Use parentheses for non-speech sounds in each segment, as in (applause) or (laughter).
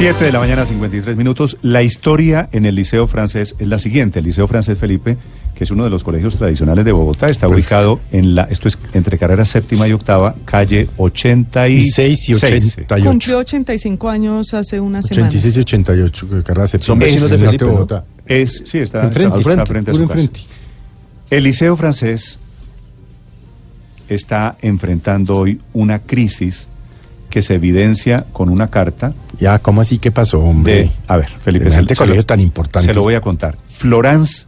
7 de la mañana, 53 minutos. La historia en el Liceo Francés es la siguiente. El Liceo Francés Felipe, que es uno de los colegios tradicionales de Bogotá, está ubicado en la, esto es entre carrera séptima y octava, calle 86 y 88. Cumplió 85 años hace unas 86 y semanas. 88, carrera séptima. Son vecinos Es de el Felipe, ¿no? Bogotá. Es, sí, está, Enfrente, está- está enfrente, frente a su casa. enfrente. El Liceo Francés está enfrentando hoy una crisis que se evidencia con una carta Ya, ¿cómo así? ¿Qué pasó, hombre? de... A ver, Felipe, se lo- colegio tan importante. Se lo voy a contar. Florence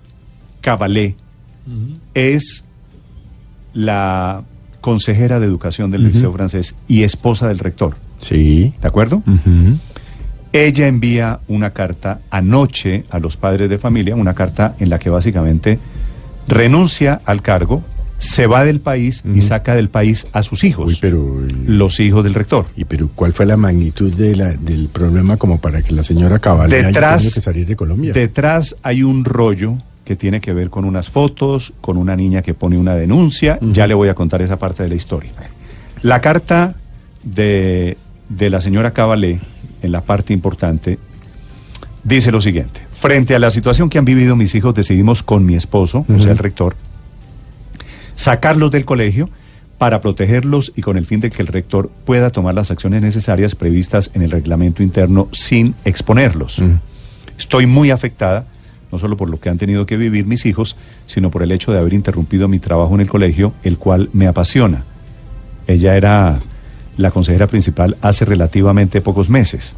Cabalé es la consejera de educación del. Liceo Francés y esposa del rector. Sí. ¿De acuerdo? Ella envía una carta anoche a los padres de familia, una carta en la que básicamente renuncia al cargo, se va del país y saca del país a sus hijos, Uy, pero... los hijos del rector. ¿Y pero cuál fue la magnitud de la- del problema como para que la señora Cabal haya Detrás- tenido que salir de Colombia? Detrás hay un rollo que tiene que ver con unas fotos, con una niña que pone una denuncia. Ya le voy a contar esa parte de la historia. La carta de, de la señora Cabalé, en la parte importante, dice lo siguiente. Frente a la situación que han vivido mis hijos, decidimos con mi esposo, o Ujú. sea, el rector, sacarlos del colegio para protegerlos y con el fin de que el rector pueda tomar las acciones necesarias previstas en el reglamento interno sin exponerlos. Mm. Estoy muy afectada, no solo por lo que han tenido que vivir mis hijos, sino por el hecho de haber interrumpido mi trabajo en el colegio, el cual me apasiona. Ella era la consejera principal hace relativamente pocos meses.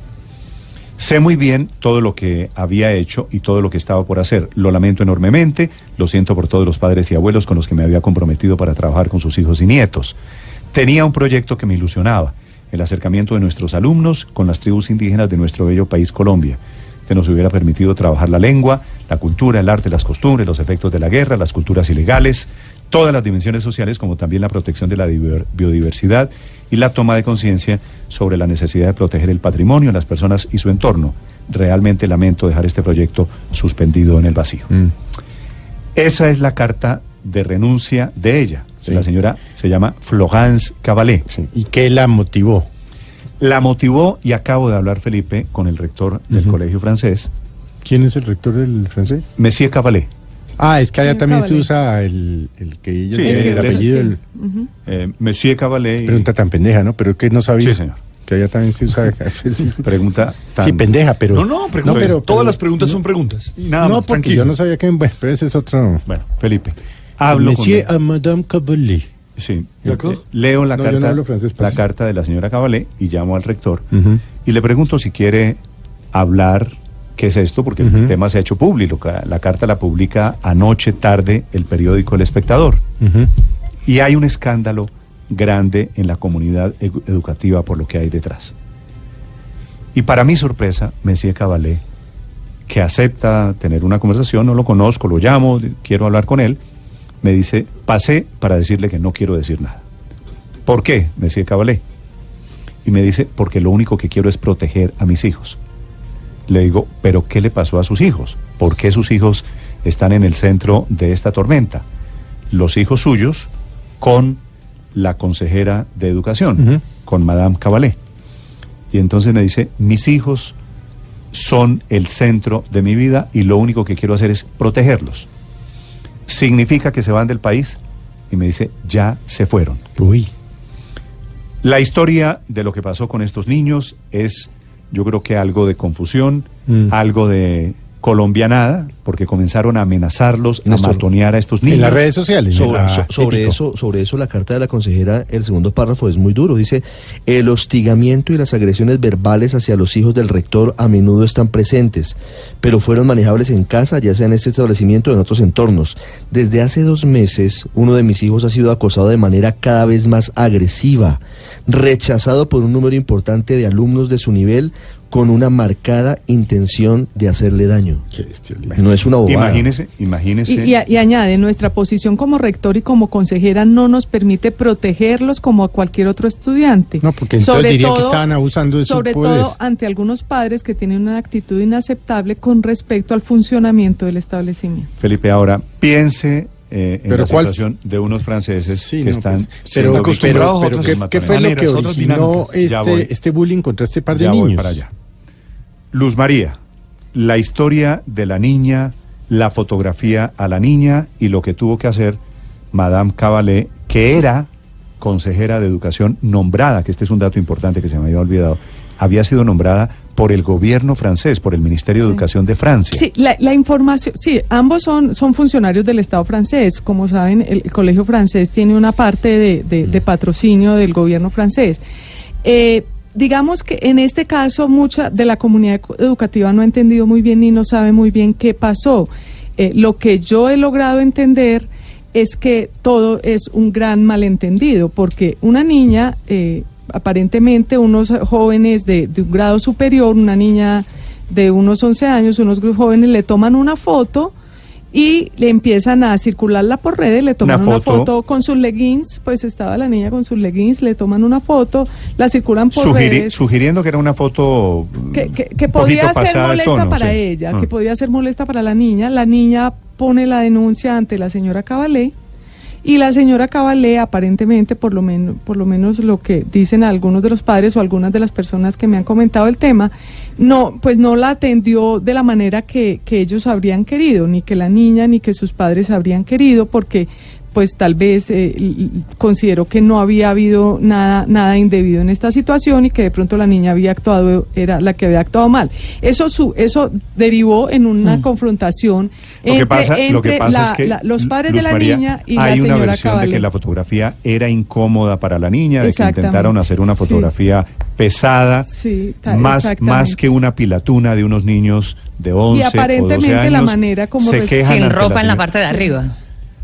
Sé muy bien todo lo que había hecho y todo lo que estaba por hacer. Lo lamento enormemente, lo siento por todos los padres y abuelos con los que me había comprometido para trabajar con sus hijos y nietos. Tenía un proyecto que me ilusionaba, el acercamiento de nuestros alumnos con las tribus indígenas de nuestro bello país Colombia. Este nos hubiera permitido trabajar la lengua, la cultura, el arte, las costumbres, los efectos de la guerra, las culturas ilegales, todas las dimensiones sociales, como también la protección de la diver- biodiversidad y la toma de conciencia sobre la necesidad de proteger el patrimonio, las personas y su entorno. Realmente lamento dejar este proyecto suspendido en el vacío. Mm. Esa es la carta de renuncia de ella. Sí. La señora se llama Florence Cabalé. Sí. ¿Y qué la motivó? La motivó y acabo de hablar, Felipe, con el rector del colegio francés, ¿Quién es el rector del francés? Monsieur Cabalé. Ah, es que allá Sí, también se usa el, el que ellos Sí, tienen, el apellido. Sí. Eh, Monsieur Cabalé. y- Pregunta tan pendeja, ¿no? Pero que no sabía. Sí, señor. Que allá también se usa. (laughs) sí, Pregunta tan... pendeja, pero. No, no, pregunta. pero- Todas pero- las preguntas son preguntas. Nada no, más, porque tranquilo. yo no sabía que. Bueno, pero ese es otro. Bueno, Felipe, hablo Monsieur con a Madame Cabalé. Sí, ¿D'accord? eh, leo la No, yo no carta, francés, la parce. carta de la señora Cabalé y llamo al rector y le pregunto si quiere hablar qué es esto, porque el tema se ha hecho público. La carta la publica anoche tarde el periódico El Espectador. Y hay un escándalo grande en la comunidad edu- educativa por lo que hay detrás. Y para mi sorpresa, Monsieur Cabalé, que acepta tener una conversación, no lo conozco, lo llamo, quiero hablar con él, me dice, pasé para decirle que no quiero decir nada. ¿Por qué, Monsieur Cabalé? Y me dice, porque lo único que quiero es proteger a mis hijos. Le digo, ¿pero qué le pasó a sus hijos? ¿Por qué sus hijos están en el centro de esta tormenta? Los hijos suyos con la consejera de educación, con Madame Cabalé. Y entonces me dice, mis hijos son el centro de mi vida y lo único que quiero hacer es protegerlos. ¿Significa que se van del país? Y me dice, ya se fueron. Uy. La historia de lo que pasó con estos niños es, yo creo que algo de confusión, Mm. algo de colombianada, porque comenzaron a amenazarlos, a matonear a estos niños. En las redes sociales. Sobre, la sobre eso, sobre eso, la carta de la consejera, el segundo párrafo es muy duro. Dice, el hostigamiento y las agresiones verbales hacia los hijos del rector a menudo están presentes, pero fueron manejables en casa, ya sea en este establecimiento o en otros entornos. Desde hace dos meses, uno de mis hijos ha sido acosado de manera cada vez más agresiva, rechazado por un número importante de alumnos de su nivel con una marcada intención de hacerle daño. No es una bobada. Imagínese, imagínese. Y, y a- y añade, nuestra posición como rector y como consejera no nos permite protegerlos como a cualquier otro estudiante. No, porque entonces dirían que estaban abusando de su Sobre poder. todo ante algunos padres que tienen una actitud inaceptable con respecto al funcionamiento del establecimiento. Felipe, ahora piense eh, en Pero la ¿cuál- situación de unos franceses Sí, que no, están pues, pero, acostumbrados pero, pero a ¿qué, otras qué fue lo que originó este, este bullying contra este par de Ya niños? voy para allá. Luz María, la historia de la niña, la fotografía a la niña y lo que tuvo que hacer Madame Cabalé, que era consejera de educación nombrada, que este es un dato importante que se me había olvidado, había sido nombrada por el gobierno francés, por el Ministerio de. Educación de Francia. Sí, la, la información, sí, ambos son, son funcionarios del Estado francés. Como saben, el, el colegio francés tiene una parte de, de- de patrocinio del gobierno francés. Eh, digamos que en este caso mucha de la comunidad educativa no ha entendido muy bien ni no sabe muy bien qué pasó. Eh, lo que yo he logrado entender es que todo es un gran malentendido, porque una niña, eh, aparentemente unos jóvenes de, de un grado superior, una niña de unos 11 años, unos jóvenes le toman una foto y le empiezan a circularla por redes, le toman Una una foto. con sus leggings, pues estaba la niña con sus leggings, le toman una foto, la circulan por Sugiri- redes. sugiriendo que era una foto que, que- que un podía ser molesta tono, para sí. ella, que podía ser molesta para la niña. La niña pone la denuncia ante la señora Cabalé y la señora Cabalé aparentemente, por lo menos, por lo menos lo que dicen algunos de los padres o algunas de las personas que me han comentado el tema, no, pues no la atendió de la manera que, que ellos habrían querido, ni que la niña ni que sus padres habrían querido, porque pues tal vez eh, consideró que no había habido nada nada indebido en esta situación y que de pronto la niña había actuado era la que había actuado mal eso su eso derivó en una confrontación Lo que entre, pasa, lo que entre pasa la- es que la- los padres Luz de la María, niña y hay la señora una versión de que la fotografía era incómoda para la niña, de que Exactamente, intentaron hacer una sí. fotografía pesada, Sí, más más que una pilatuna de unos niños de 11 o 12 aparentemente años. la manera como se res- quejan Sin ropa en la parte de arriba.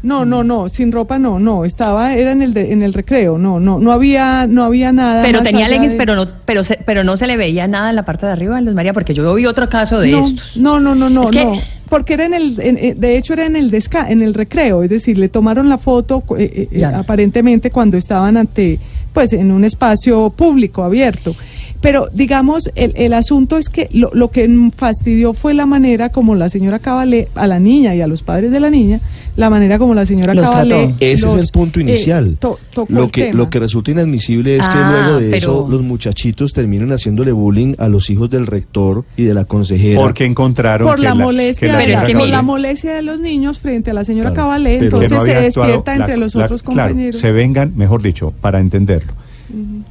No no no sin ropa no no estaba era en el de- en el recreo no no no había no había nada Pero tenía leggings, de- pero no, pero, se, pero no se le veía nada en la parte de arriba, Luz María, porque yo vi otro caso de no, estos. No, no, no, no, Es que- no. Porque era en el, en- eh, de hecho era en el desca, en el recreo, es decir, le tomaron la foto eh, eh, eh, aparentemente cuando estaban ante, pues, en un espacio público abierto. Pero digamos, el, el asunto es que lo, lo que fastidió fue la manera como la señora Cabalé, a la niña y a los padres de la niña, la manera como la señora Los Cabalé. trató. Ese los, es el punto eh, inicial. to- tocó lo el que tema. lo que resulta inadmisible es que Ah, luego de eso los muchachitos terminan haciéndole bullying a los hijos del rector y de la consejera. Porque encontraron por que la, que molestia, la Pero es que molestia de los niños frente a la señora Claro, Cabalé, entonces no se despierta la- entre los la- otros claro, compañeros. se vengan, mejor dicho, para entenderlo.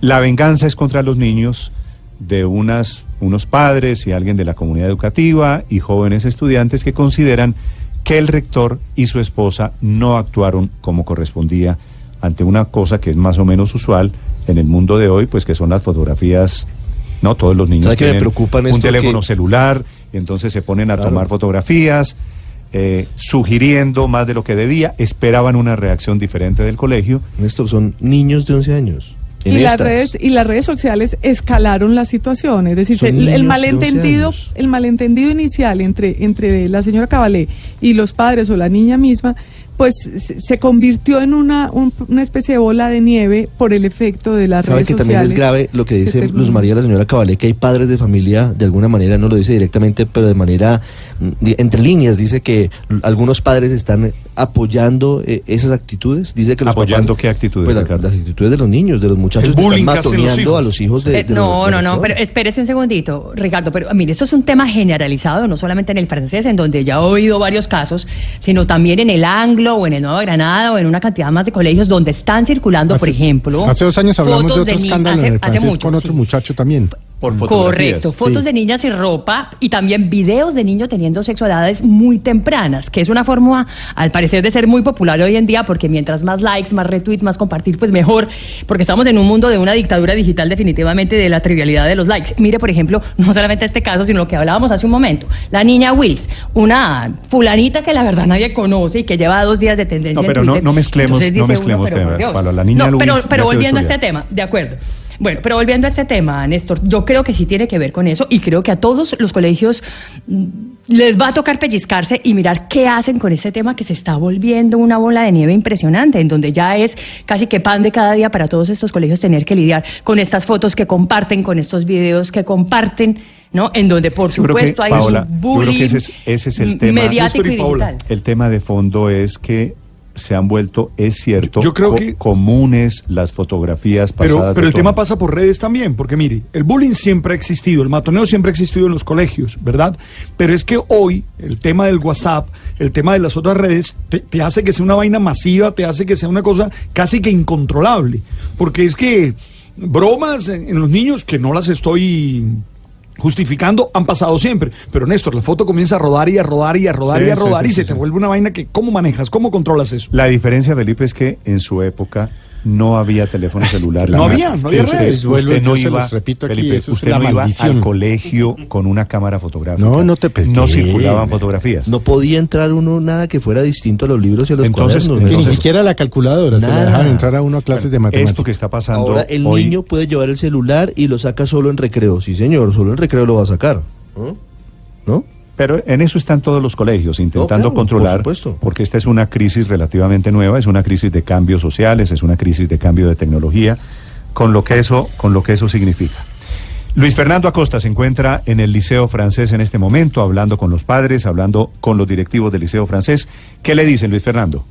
La venganza es contra los niños de unas, unos padres y alguien de la comunidad educativa y jóvenes estudiantes que consideran que el rector y su esposa no actuaron como correspondía ante una cosa que es más o menos usual en el mundo de hoy, pues que son las fotografías. No, todos los niños ¿Sabe qué me tienen un teléfono Que- celular y entonces se ponen a Claro. tomar fotografías, eh, sugiriendo más de lo que debía, esperaban una reacción diferente del colegio. Néstor, son niños de 11 años. En y las redes y las redes sociales escalaron la situación es decir el, niños el malentendido 11 años. el malentendido inicial entre entre la señora Cabalé y los padres o la niña misma pues se, convirtió en una un- una especie de bola de nieve por el efecto de las ¿Sabe redes que también es grave lo que dice Luz María, la señora Cabalé, que hay padres de familia, de alguna manera, no lo dice directamente, pero de manera, mm, entre líneas, dice que algunos padres están apoyando eh, esas actitudes? Dice que los ¿Apoyando papás- qué actitudes, Pues la- las actitudes de los niños, de los muchachos que están matoneando a los hijos de, Eh, de no, los- no, no, pero espérese un segundito, Ricardo, pero mire, esto es un tema generalizado, no solamente en el francés, en donde ya he oído varios casos, sino también en el Anglo o en el Nueva Granada o en una cantidad más de colegios donde están circulando, por ejemplo, Hace dos años hablamos de otro escándalo hace- en el hace mucho, con otro sí. muchacho también. Por. Correcto, fotos Sí. de niñas sin ropa y también videos de niños teniendo sexo a edades muy tempranas, que es una forma, al parecer, de ser muy popular hoy en día, porque mientras más likes, más retweets, más compartir, pues mejor, porque estamos en un mundo de una dictadura digital definitivamente de la trivialidad de los likes. Mire, por ejemplo, (laughs) no solamente este caso, sino lo que hablábamos hace un momento, la niña Wills, una fulanita que la verdad nadie conoce y que lleva dos días de tendencia No, pero en no- Twitter. no mezclemos- no mezclemos pero temas. Pablo, la niña No, Wills pero volviendo a este tema, de acuerdo. Bueno, pero volviendo a este tema, Néstor, yo creo que sí tiene que ver con eso y creo que a todos los colegios mm, les va a tocar pellizcarse y mirar qué hacen con este tema que se está volviendo una bola de nieve impresionante, en donde ya es casi que pan de cada día para todos estos colegios tener que lidiar con estas fotos que comparten, con estos videos que comparten, ¿no? En donde, por Yo creo que, supuesto, hay Paola, un yo creo bullying que ese es- ese es el tema. mediático y y Paola. digital. El tema de fondo es que se han vuelto, es cierto, Yo creo co- que- comunes las fotografías pasadas. Pero, pero el tema pasa por redes también, porque mire, el bullying siempre ha existido, el matoneo siempre ha existido en los colegios, ¿verdad? Pero es que hoy el tema del WhatsApp, el tema de las otras redes, te, te hace que sea una vaina masiva, te hace que sea una cosa casi que incontrolable. Porque es que bromas en, en los niños, que no las estoy justificando, han pasado siempre. Pero Néstor, la foto comienza a rodar y a rodar y a rodar Sí, y a rodar sí, y se te vuelve una vaina que, ¿cómo manejas? ¿Cómo controlas eso? La diferencia, Felipe, es que en su época no había teléfono celular. No La- había, no había usted, redes. Vuelvo, usted no iba, repito aquí, Felipe, eso es usted la no iba maldición. al colegio con una cámara fotográfica. No, no te- pues, No circulaban fotografías. No podía entrar uno nada que fuera distinto a los libros y a los Entonces- cuadernos. Ni siquiera la calculadora se la dejaban entrar a uno a clases de matemáticas. Esto que está pasando Ahora el hoy, niño puede llevar el celular y lo saca solo en recreo. Sí, señor, solo en recreo lo va a sacar. ¿No? ¿No? Pero en eso están todos los colegios, intentando claro, controlar, por porque esta es una crisis relativamente nueva, es una crisis de cambios sociales, es una crisis de cambio de tecnología, con lo que eso, con lo que eso significa. Luis Fernando Acosta se encuentra en el Liceo Francés en este momento, hablando con los padres, hablando con los directivos del Liceo Francés. ¿Qué le dicen, Luis Fernando?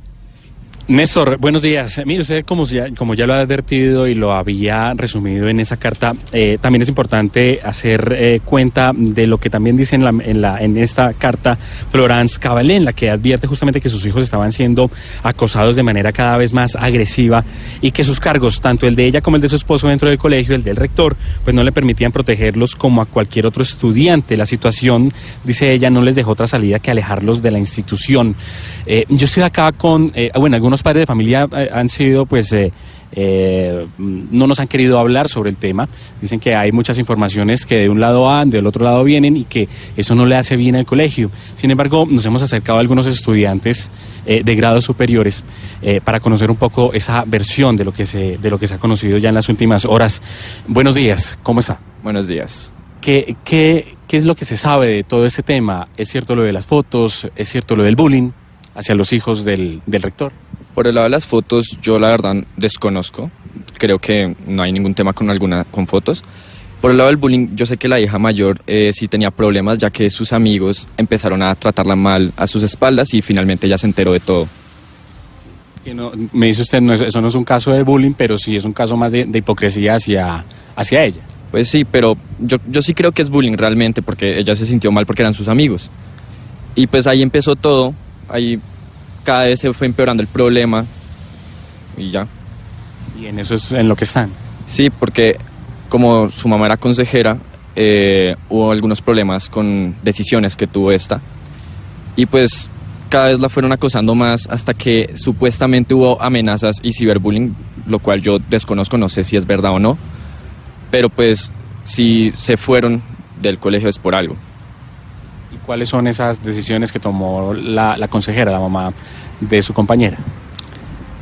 Néstor, buenos días. Mire, usted como ya, como ya lo ha advertido y lo había resumido en esa carta, eh, también es importante hacer eh, cuenta de lo que también dice en, la, en, la, en esta carta Florence Cabalé, en la que advierte justamente que sus hijos estaban siendo acosados de manera cada vez más agresiva y que sus cargos, tanto el de ella como el de su esposo dentro del colegio, el del rector, pues no le permitían protegerlos como a cualquier otro estudiante. La situación, dice ella, no les dejó otra salida que alejarlos de la institución. Eh, yo estoy acá con, eh, bueno, algunos padres de familia eh, han sido pues... eh, eh, no nos han querido hablar sobre el tema. Dicen que hay muchas informaciones que de un lado van, del otro lado vienen y que eso no le hace bien al colegio. Sin embargo, nos hemos acercado a algunos estudiantes eh, de grados superiores eh, para conocer un poco esa versión de lo que se de lo que se ha conocido ya en las últimas horas. Buenos días, ¿cómo está? Buenos días. ¿Qué, qué, qué es lo que se sabe de todo ese tema? ¿Es cierto lo de las fotos? ¿Es cierto lo del bullying hacia los hijos del, del rector? Por el lado de las fotos, yo la verdad desconozco. Creo que no hay ningún tema con alguna con fotos. Por el lado del bullying, yo sé que la hija mayor eh, sí tenía problemas, ya que sus amigos empezaron a tratarla mal a sus espaldas y finalmente ella se enteró de todo. Que no- me dice usted, no, es- eso no es un caso de bullying, pero sí es un caso más de, de hipocresía hacia, hacia ella. Pues sí, pero yo, yo sí creo que es bullying realmente, porque ella se sintió mal porque eran sus amigos. Y pues ahí empezó todo, ahí cada vez se fue empeorando el problema y ya. Y en eso es en lo que están. Sí, porque como su mamá era consejera, eh, hubo algunos problemas con decisiones que tuvo esta. Y pues cada vez la fueron acosando más hasta que supuestamente hubo amenazas y ciberbullying, lo cual yo desconozco, no sé si es verdad o no. Pero pues si se fueron del colegio es por algo. ¿Y cuáles son esas decisiones que tomó la, la consejera, la mamá de su compañera?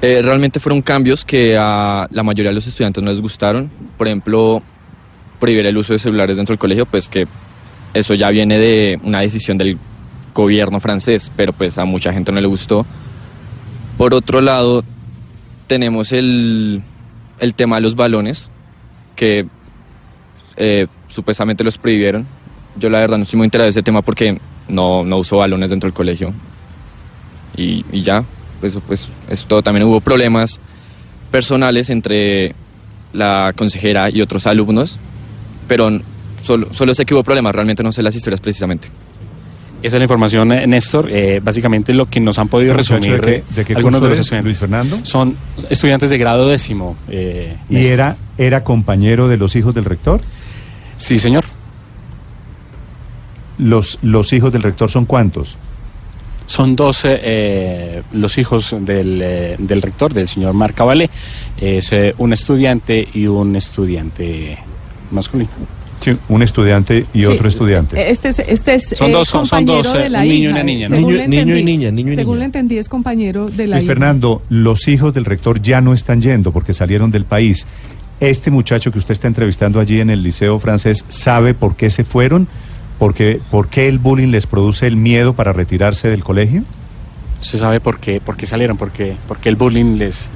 Eh, realmente fueron cambios que a la mayoría de los estudiantes no les gustaron. Por ejemplo, prohibir el uso de celulares dentro del colegio, pues que eso ya viene de una decisión del gobierno francés, pero pues a mucha gente no le gustó. Por otro lado, tenemos el, el tema de los balones, que eh, supuestamente los prohibieron. Yo la verdad no estoy muy enterado de ese tema porque no, no uso balones dentro del colegio. Y, y ya, pues, pues esto también hubo problemas personales entre la consejera y otros alumnos, pero solo, solo sé que hubo problemas, realmente no sé las historias precisamente. Esa es la información, eh, Néstor. Eh, básicamente lo que nos han podido ¿Este muchacho resumir de qué- de qué algunos de los es, estudiantes. Luis Fernando? Son estudiantes de grado décimo. eh, ¿Y Néstor. era, era compañero de los hijos del rector? Sí, señor. Los, los hijos del rector son cuántos? Son 12 eh, los hijos del, eh, del rector, del señor Marc Cabalé. Es eh, un estudiante y un estudiante masculino. Sí, un estudiante y Sí, otro estudiante. Este es, este es Son eh, dos- son- son compañero dos, de la un niño y una niña, ¿no? según Niño- y entendí. niña, niño y Según niña. le entendí, es compañero de la Luis hija. Fernando, los hijos del rector ya no están yendo porque salieron del país. Este muchacho que usted está entrevistando allí en el Liceo Francés, ¿sabe por qué se fueron? ¿Por qué, por qué el bullying les produce el miedo para retirarse del colegio? ¿Se sabe por qué, por qué salieron? ¿Por qué, por qué el bullying les,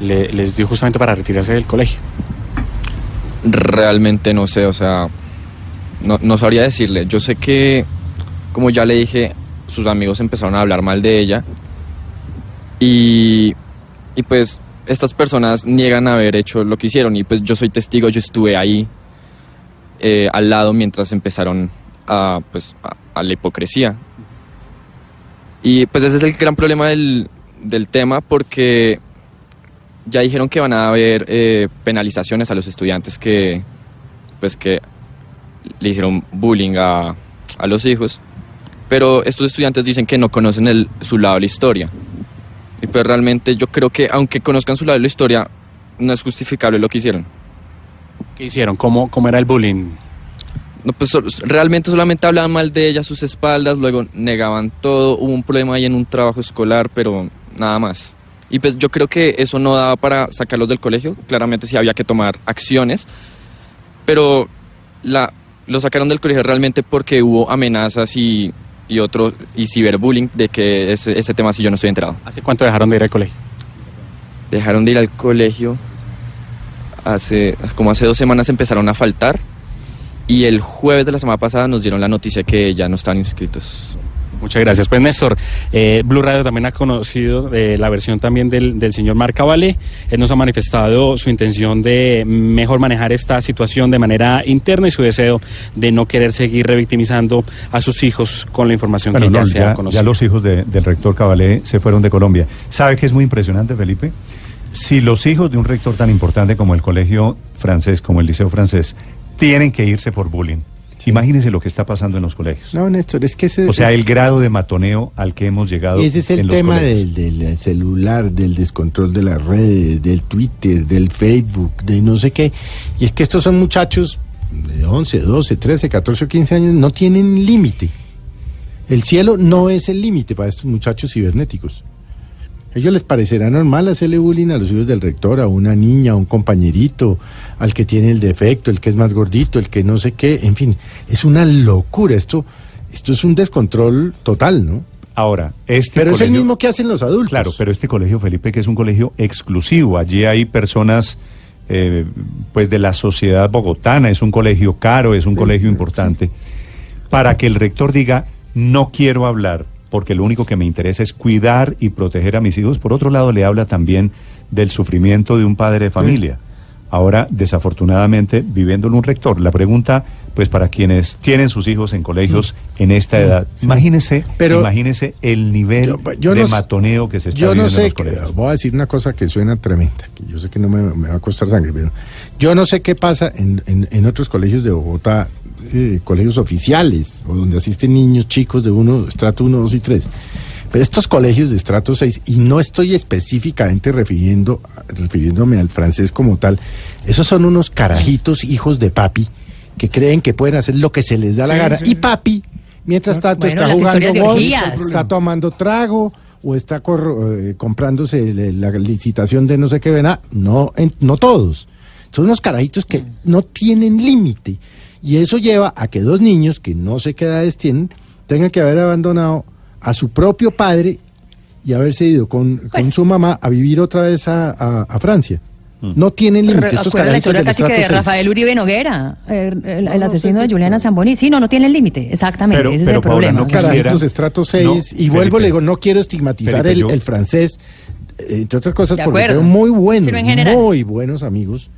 le- les dio justamente para retirarse del colegio? Realmente no sé, o sea, no, no sabría decirle. Yo sé que, como ya le dije, sus amigos empezaron a hablar mal de ella y, y pues estas personas niegan haber hecho lo que hicieron y pues yo soy testigo, yo estuve ahí eh, al lado mientras empezaron a, pues, a, la hipocresía. Y pues ese es el gran problema del, del tema porque ya dijeron que van a haber eh, penalizaciones a los estudiantes que pues que le hicieron bullying a, a los hijos pero estos estudiantes dicen que no conocen el, su lado de la historia y pues realmente yo creo que aunque conozcan su lado de la historia no es justificable lo que hicieron ¿Qué hicieron? ¿Cómo, cómo era el bullying? No, pues realmente solamente hablaban mal de ella a sus espaldas, luego negaban todo, hubo un problema ahí en un trabajo escolar, pero nada más. Y pues yo creo que eso no daba para sacarlos del colegio, claramente sí había que tomar acciones, pero la, lo sacaron del colegio realmente porque hubo amenazas y, y otro, y ciberbullying de que ese, ese tema sí yo no estoy enterado. ¿Hace cuánto dejaron de ir al colegio? Dejaron de ir al colegio, hace, como hace dos semanas empezaron a faltar y el jueves de la semana pasada nos dieron la noticia que ya no estaban inscritos. Muchas gracias. Pues Néstor, eh, Blue Radio también ha conocido eh, la versión también del, del señor Marc Vale. Él nos ha manifestado su intención de mejor manejar esta situación de manera interna y su deseo de no querer seguir revictimizando a sus hijos con la información Bueno, que ya se ya, ha conocido. ya los hijos de- del rector Cabalé se fueron de Colombia. ¿Sabe qué es muy impresionante, Felipe? Si los hijos de un rector tan importante como el colegio francés, como el liceo francés, tienen que irse por bullying, imagínense lo que está pasando en los colegios. No, Néstor, es que ese, O sea, el grado de matoneo al que hemos llegado ese es el en los tema del, del celular, del descontrol de las redes, del Twitter, del Facebook, de no sé qué. Y es que estos son muchachos de 11, 12, 13, 14 o 15 años, no tienen límite. El cielo no es el límite para estos muchachos cibernéticos. A ellos les parecerá normal hacerle bullying a los hijos del rector, a una niña, a un compañerito, al que tiene el defecto, el que es más gordito, el que no sé qué, en fin, es una locura. Esto, esto es un descontrol total, ¿no? Ahora, este Pero es el mismo que hacen los adultos. Claro, pero este colegio, Felipe, que es un colegio exclusivo, allí hay personas eh, pues de la sociedad bogotana, es un colegio caro, es un colegio importante, para que el rector diga, no quiero hablar, porque lo único que me interesa es cuidar y proteger a mis hijos. Por otro lado, le habla también del sufrimiento de un padre de familia. Ahora, desafortunadamente, viviendo en un rector. La pregunta, pues para quienes tienen sus hijos en colegios en esta edad, imagínese, Pero- imagínese el nivel Yo- yo de no matoneo que se está Yo viviendo no en los que- colegios. voy a decir una cosa que suena tremenda, que yo sé que no me, me va a costar sangre, pero yo no sé qué pasa en, en- en otros colegios de Bogotá, eh, colegios oficiales, o donde asisten niños chicos de uno, estrato 1, 2 y 3. Pero estos colegios de estrato 6, y no estoy específicamente refiriendo, refiriéndome al francés como tal, esos son unos carajitos hijos de papi que creen que pueden hacer lo que se les da la Sí, gana. sí. Y papi, mientras tanto, Bueno, está jugando golf, está tomando trago o está cor- eh, comprándose le- la licitación de no sé qué vena. No, en- no todos. Son unos carajitos que no tienen límite. Y eso lleva a que dos niños, que no sé qué edades tienen, tengan que haber abandonado a su propio padre y haberse ido con, con Pues- su mamá a vivir otra vez a, a- a Francia. No tienen límite. Estos la historia casi que de. Rafael Uribe Noguera, el, el- el No, asesino sí, de Juliana Zamboni. Sí, no, no tiene límite, exactamente. Pero- ese pero, es el Paola, problema. no quisiera- Carajitos estrato 6 No, y vuelvo, Felipe. le digo, no quiero estigmatizar Felipe, el, yo- el francés, eh, entre otras cosas, porque tengo muy buenos, muy buenos amigos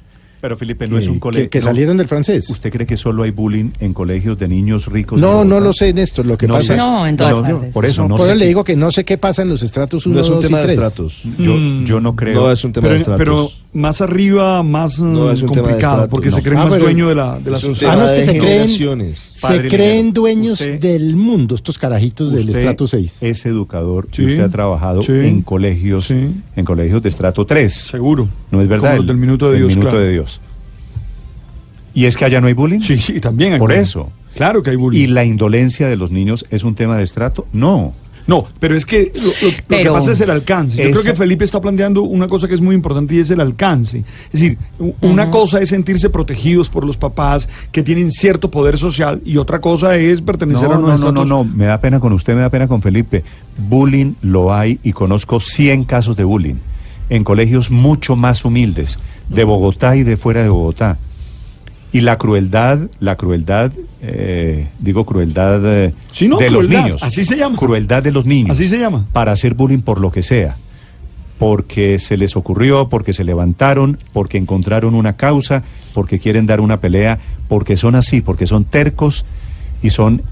Pero Felipe, no que- es un que- colegio. que salieron del francés. ¿Usted cree que solo hay bullying en colegios de niños ricos? No, de no lo sé, Néstor. Lo que No pasa sé. No, en todas No, partes. Por eso, no por sé eso le digo que no sé qué pasa en los estratos 1, No es un 2 tema de 3. estratos. Yo, Mm. yo no creo. No es un tema de Pero, estratos. pero más arriba, más No, mm, es de complicado, porque no. se creen Ah, más pero dueño de la, de la sociedad. Ah, no, es tema que se creen, generaciones. se creen dueños usted- del mundo, estos carajitos del estrato 6. es educador Sí, y usted ha trabajado sí, en colegios, sí. en colegios de estrato 3. Seguro. No es verdad. Como los del Minuto de el Dios, Minuto claro. de Dios. ¿Y es que allá no hay bullying? Sí, sí, también hay Por bullying. eso. Claro que hay bullying. ¿Y la indolencia de los niños es un tema de estrato? No. No, pero es que lo, lo- lo que pasa es el alcance. Yo creo que Felipe está planteando una cosa que es muy importante y es el alcance. Es decir, una cosa es sentirse protegidos por los papás que tienen cierto poder social y otra cosa es pertenecer No, a no, unos no, no, estratos- no, me da pena con usted, me da pena con Felipe. Bullying lo hay y conozco 100 casos de bullying en colegios mucho más humildes, de Bogotá y de fuera de Bogotá. Y la crueldad, la crueldad, eh, digo crueldad eh, Sí, no, de los niños. así se llama. Crueldad de los niños. Así se llama. Para hacer bullying por lo que sea. Porque se les ocurrió, porque se levantaron, porque encontraron una causa, porque quieren dar una pelea, porque son así, porque son tercos y son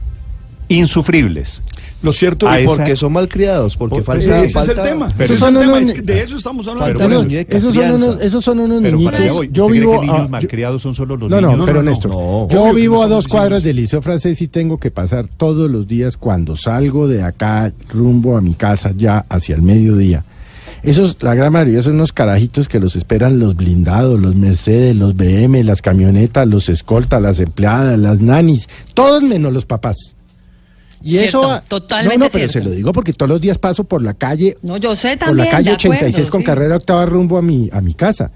insufribles. Lo cierto A es Porque son malcriados, porque Por- falta, ese es falta- el tema. Pero Ese es son el tema. unos- es que de eso estamos hablando. Falta No, no, esos, son unos, esos son unos Pero para. Yo ¿Usted cree vivo. que niños ah, yo- malcriados son solo los no, niños? no, pero no, Néstor, no. yo vivo no a dos cuadras del Liceo Francés y tengo que pasar todos los días cuando salgo de acá rumbo a mi casa ya hacia el mediodía. Esos, la gran mayoría son unos carajitos que los esperan los blindados, los Mercedes, los BM, las camionetas, los escoltas, las empleadas, las nanis, todos menos los papás. Y Cierto, eso totalmente no, no, pero cierto. se lo digo porque todos los días paso por la calle No, yo sé por también. la calle acuerdo, 86 con sí. carrera octava rumbo a mi a mi casa.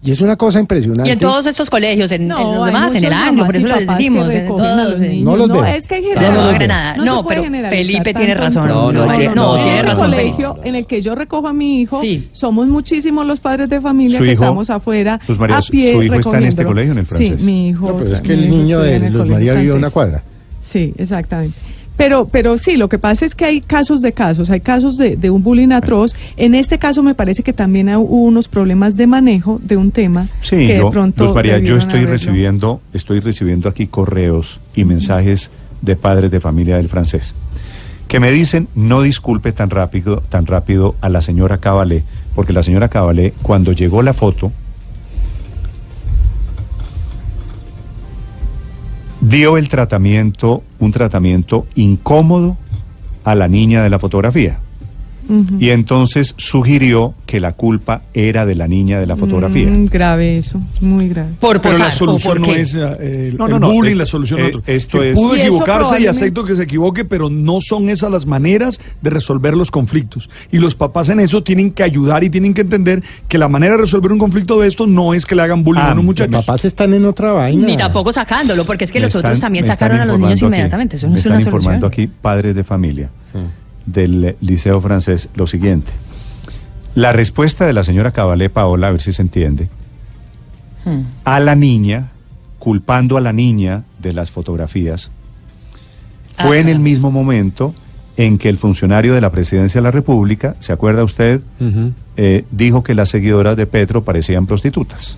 Y es una cosa impresionante. Y en todos estos colegios, en, en No, los hay demás, en el anglo, por eso lo decimos, en todos. los en-. No los veo. es que hay No, general- no, no, nada. No, pero Felipe tiene razón. en No, no, no, en tiene ese razón, colegio Felipe. en el que yo recojo a mi hijo, Sí. somos muchísimos los padres de familia Su que hijo, estamos afuera Luz María, a su- pie su hijo está en este colegio, en el francés. Sí, mi hijo. No, pero es que el niño de en el Luz colegio María vive francés. una cuadra. Sí, exactamente. Pero, pero sí, lo que pasa es que hay casos de casos, hay casos de, de un bullying atroz. En este caso me parece que también hubo unos problemas de manejo de un tema Sí, que de yo, pronto Luz María, yo estoy haberlo. recibiendo, estoy recibiendo aquí correos y mensajes de padres de familia del francés que me dicen no disculpe tan rápido, tan rápido a la señora Cabalé, porque la señora Cabalé, cuando llegó la foto, dio el tratamiento, un tratamiento incómodo a la niña de la fotografía. Y entonces sugirió que la culpa era de la niña de la fotografía. Mm, grave eso, muy grave. Por Pero posar, la solución ¿o no es eh, el, No, no, el no, bullying, la solución eh, otro. esto Que es- pudo Y equivocarse y acepto que se equivoque, pero no son esas las maneras de resolver los conflictos. Y los papás en eso tienen que ayudar y tienen que entender que la manera de resolver un conflicto de esto no es que le hagan bullying Ah, a los muchachos. Los papás están en otra vaina. Ni tampoco sacándolo, porque es que Me los otros también sacaron a los niños informando aquí, inmediatamente. Eso no me es una están informando solución. aquí padres de familia del Liceo Francés lo siguiente. La respuesta de la señora Cabalé Paola, a ver si se entiende, Hmm. a la niña, culpando a la niña de las fotografías, fue en Ajá. el mismo momento en que el funcionario de la presidencia de la República, ¿se acuerda usted? Eh, dijo que las seguidoras de Petro parecían prostitutas.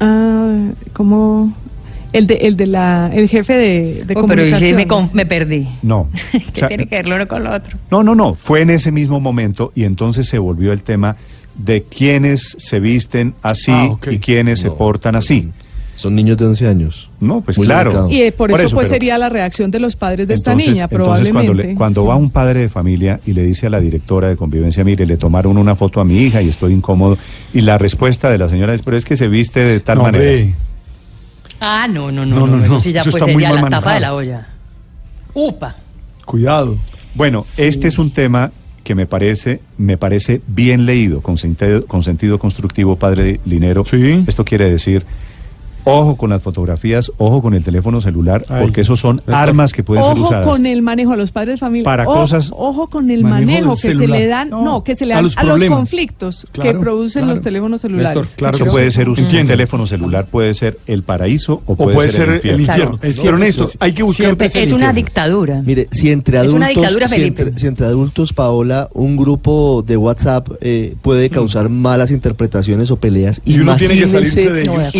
Ah, como el de, el de la, el jefe de, de Oh, pero sí me, me perdí. No. ¿Qué (laughs) O sea, tiene que ver lo uno con lo otro? No, no, no, fue en ese mismo momento y entonces se volvió el tema de quiénes se visten así Ah, y quiénes se portan así. Son niños de 11 años. No, pues Muy claro. delicado. Y eh, por, Por eso, eso, pues pero- sería la reacción de los padres de esta entonces, niña, entonces probablemente. cuando, le- cuando va un padre de familia y le dice a la directora de convivencia, mire, le tomaron una foto a mi hija y estoy incómodo, y la respuesta de la señora es, pero es que se viste de tal No, manera. hombre. Ah, no, no, no, No, no, no, eso sí ya eso pues está muy sería mal la tapa manejado. de la olla. Upa. Cuidado. Bueno, este es un tema que me parece, me parece bien leído, con sentido, con sentido constructivo, padre Linero. Sí. Esto quiere decir, Ojo con las fotografías, ojo con el teléfono celular, Ay, porque esos son armas que pueden ser Ojo usadas. con el manejo a los padres de familia. Para Ojo- cosas- Ojo con el Manejo que se le dan, No, no, que se le a dan los a los conflictos Claro, que producen claro. los teléfonos celulares. Néstor, claro Eso que puede sí. ser un, Entiendo. teléfono celular, puede ser el paraíso o O puede, ser, el infierno. Claro. Pero Néstor, hay que buscar... Siempre es el Es una infierno. dictadura. Mire, si entre Es adultos, una dictadura, si Felipe. entre, si entre adultos, Paola, un grupo de WhatsApp eh, puede causar malas interpretaciones o peleas, Y uno tiene que imagínese, salirse de ellos. No,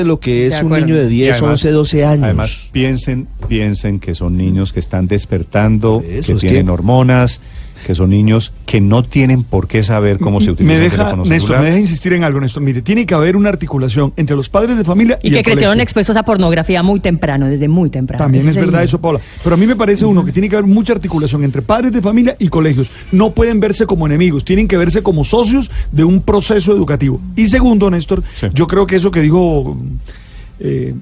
imagínese lo que es un niño de Y 10, además- 11, 12 años. Además, piensen, piensen que son niños que están despertando, Eso, que tienen que- hormonas, que son niños que no tienen por qué saber cómo se utiliza me deja, teléfono Néstor, me deja insistir en algo, Néstor. Mire, tiene que haber una articulación entre los padres de familia y, Y que el crecieron colegio. expuestos a pornografía muy temprano, desde muy temprano. También Ese es el- verdad eso, Paula. Pero a mí me parece uno que tiene que haber mucha articulación entre padres de familia y colegios. No pueden verse como enemigos, tienen que verse como socios de un proceso educativo. Y segundo, Néstor, Sí. yo creo que eso que dijo eh,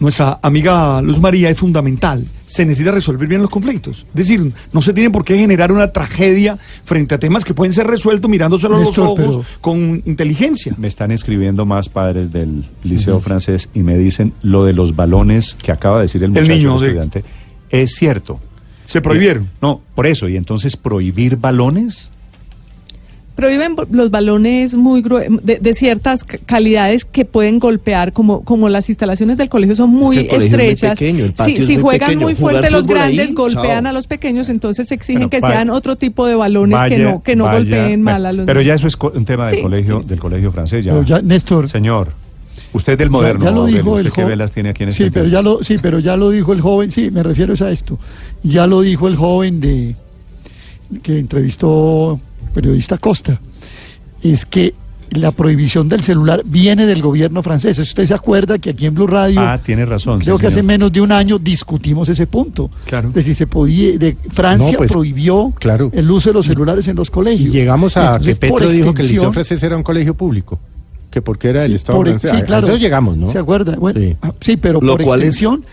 nuestra amiga Luz María es fundamental. Se necesita resolver bien los conflictos. Es decir, no se tiene por qué generar una tragedia frente a temas que pueden ser resueltos mirándoselo a los Néstor, ojos pero- con inteligencia. Me están escribiendo más padres del liceo francés y me dicen lo de los balones que acaba de decir el El muchacho niño, el sí. estudiante. Es cierto. Se prohibieron. Eh, no, por eso. Y entonces prohibir balones. Prohíben los balones muy de, de ciertas calidades que pueden golpear, como, como las instalaciones del colegio son muy el colegio es muy estrechas. pequeño, el patio si es si muy juegan pequeño. muy fuerte los ahí, grandes, golpean chao. a los pequeños, entonces exigen Bueno, que sean otro tipo de balones que no, que no vaya- golpeen mal a los Pero ya eso es un tema del Sí, colegio sí, del colegio francés. Ya. Néstor, Señor, usted del moderno. ya, lo dijo ¿usted el joven. velas tiene aquí en sí, este pero tema? ya lo, sí, pero ya lo dijo el joven. Sí, me refiero es a esto. Ya lo dijo el joven de que entrevistó periodista Costa. Es que la prohibición del celular viene del gobierno francés. Usted se acuerda que aquí en Blue Radio Ah, tiene razón. Creo sí, que hace menos de un año discutimos ese punto. Claro. De si se podía, de Francia No, pues, prohibió claro. el uso de los celulares en los Y colegios. llegamos a Entonces, que por Petro dijo que el liceo francés era un colegio público. Que porque era del Sí, Estado por- francés. sí, a claro. eso llegamos, ¿no? ¿Se acuerda? Bueno, Sí. ah, sí, pero Lo por cual es extensión.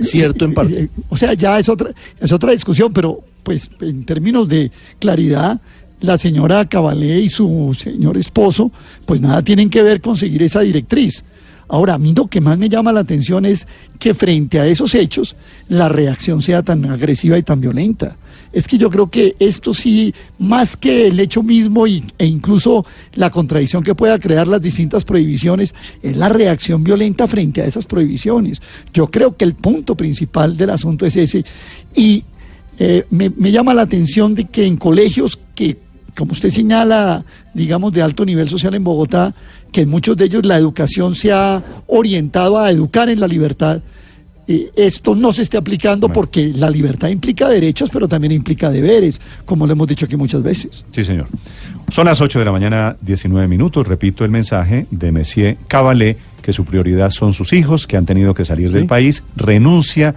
cierto en parte. eh, O sea, ya es otra, es otra discusión, pero pues en términos de claridad, la señora Cabalé y su señor esposo, pues nada tienen que ver con seguir esa directriz. Ahora, a mí lo que más me llama la atención es que frente a esos hechos, la reacción sea tan agresiva y tan violenta. Es que yo creo que esto sí, más que el hecho mismo y, e incluso la contradicción que pueda crear las distintas prohibiciones, es la reacción violenta frente a esas prohibiciones. Yo creo que el punto principal del asunto es ese. Y eh, me, me llama la atención de que en colegios que, como usted señala, digamos, de alto nivel social en Bogotá, que en muchos de ellos la educación se ha orientado a educar en la libertad, eh, esto no se esté aplicando porque la libertad implica derechos, pero también implica deberes, como lo hemos dicho aquí muchas veces. Sí, señor. Son las 8 de la mañana, 19 minutos. Repito el mensaje de Monsieur Cabalé, que su prioridad son sus hijos, que han tenido que salir del país. Renuncia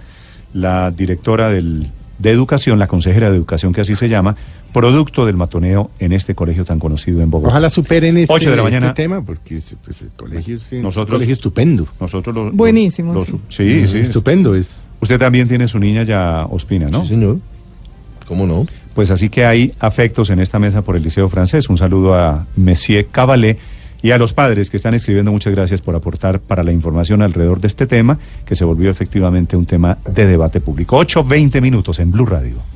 la directora del, de educación, la consejera de educación, que así se llama, producto del matoneo en este colegio tan conocido en Bogotá. Ojalá superen este, 8 de la mañana. este tema, porque pues, el colegio es un Nosotros- colegio estupendo. Nosotros lo- Buenísimo, lo- sí. lo- sí, sí. Estupendo es. Usted también tiene su niña ya, Ospina, ¿no? Sí, señor. ¿Cómo no? Pues así que hay afectos en esta mesa por el Liceo Francés. Un saludo a Monsieur Cabalé y a los padres que están escribiendo. Muchas gracias por aportar para la información alrededor de este tema, que se volvió efectivamente un tema de debate público. 8.20 minutos en Blue Radio.